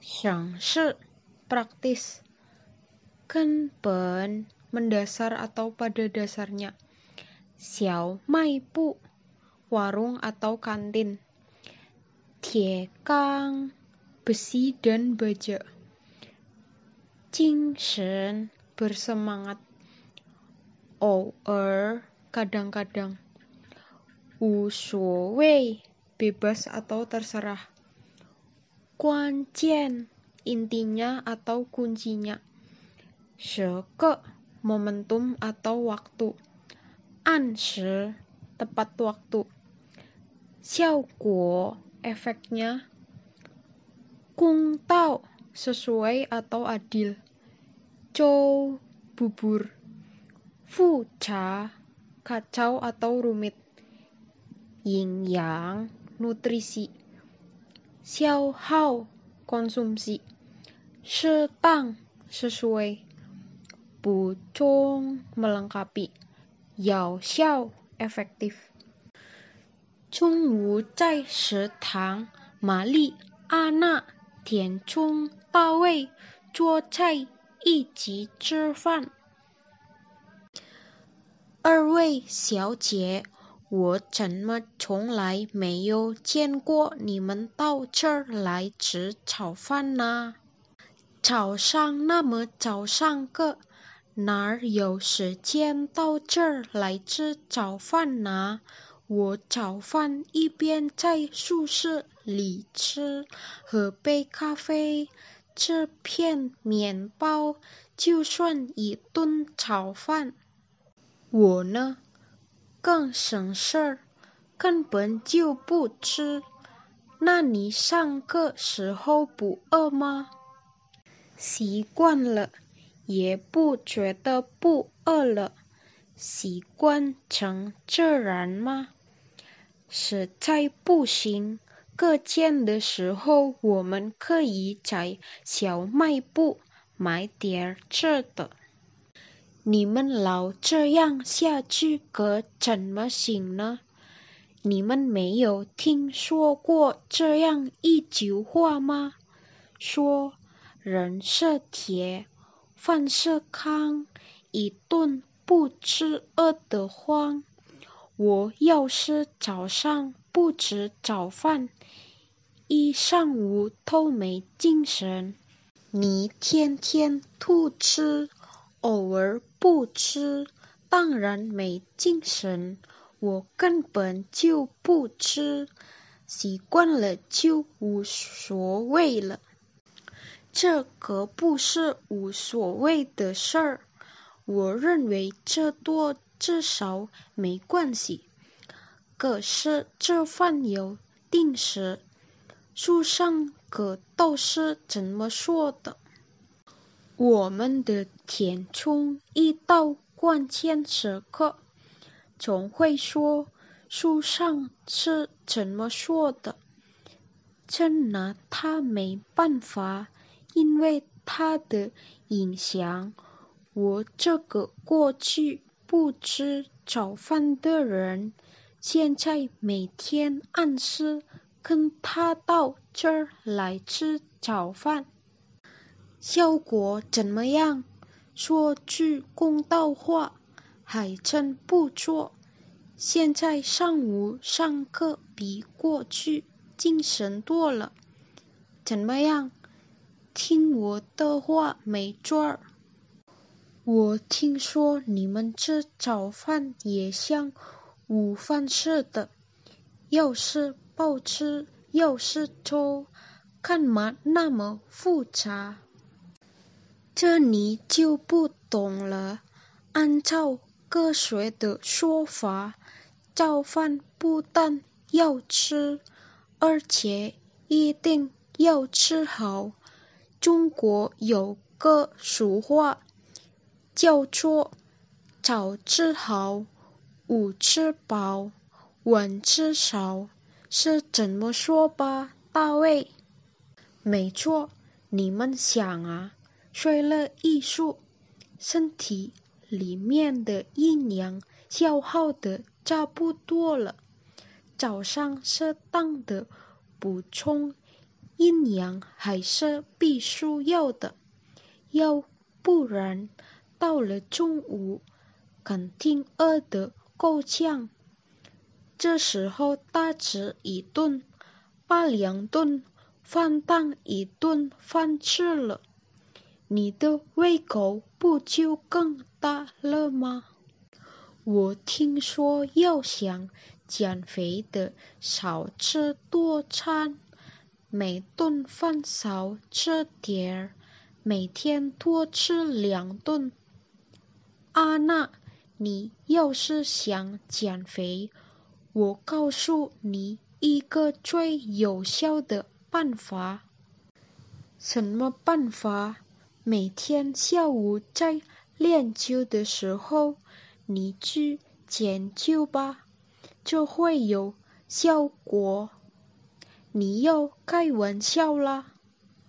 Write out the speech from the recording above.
省事 praktis kenpen mendasar atau pada dasarnya. Xiao mai bu warung atau kantin. Tiekang besi dan baja. Shen bersemangat. Or kadang-kadang. Wu Wei bebas atau terserah Jian intinya atau kuncinya. Sheke momentum atau waktu. Anshi tepat waktu. Xiao Guo efeknya. Kung Tao sesuai atau adil. Chou bubur Fu Cha kacau atau rumit. Yin yang nutrisi xiao hao konsumsi tang sesuai bu chong melengkapi yao xiao efektif 中午在食堂，玛丽、阿娜、田中、大卫做菜一起吃饭。二位小姐，我怎么从来没有见过你们到这儿来吃早饭呢？早上那么早上个，哪儿有时间到这儿来吃早饭呢？我早饭一边在宿舍里吃，喝杯咖啡，吃片面包，就算一顿早饭。我呢？更省事儿，根本就不吃。那你上课时候不饿吗？习惯了，也不觉得不饿了。习惯成自然吗？实在不行，课间的时候我们可以在小卖部买点吃的。你们老这样下去可怎么行呢？你们没有听说过这样一句话吗？说人是铁，饭是糠，一顿不吃饿得慌。我要是早上不吃早饭，一上午都没精神。你天天吐吃。偶尔不吃，当然没精神。我根本就不吃，习惯了就无所谓了。这可不是无所谓的事儿。我认为这多至少没关系。可是这饭有定时，书上可都是怎么说的？我们的填充一到关键时刻，总会说书上是怎么说的，真拿他没办法，因为他的影响。我这个过去不吃早饭的人，现在每天按时跟他到这儿来吃早饭。效果怎么样？说句公道话，还真不错。现在上午上课比过去精神多了。怎么样？听我的话没错儿。我听说你们吃早饭也像午饭似的，又是包吃又是粥，干嘛那么复杂？这你就不懂了。按照科学的说法，早饭不但要吃，而且一定要吃好。中国有个俗话，叫做“早吃好，午吃饱，晚吃少”，是怎么说吧，大卫？没错，你们想啊。衰了艺术，身体里面的阴阳消耗的差不多了。早上适当的补充阴阳还是必须要的，要不然到了中午肯定饿得够呛。这时候大吃一顿，把两顿饭当一顿饭吃了，你的胃口不就更大了吗？我听说要想减肥的，少吃多餐，每顿饭少吃点儿，每天多吃两顿。阿娜，你要是想减肥，我告诉你一个最有效的办法。什么办法？每天下午在练球的时候，你去捡球吧，就会有效果。你又开玩笑啦！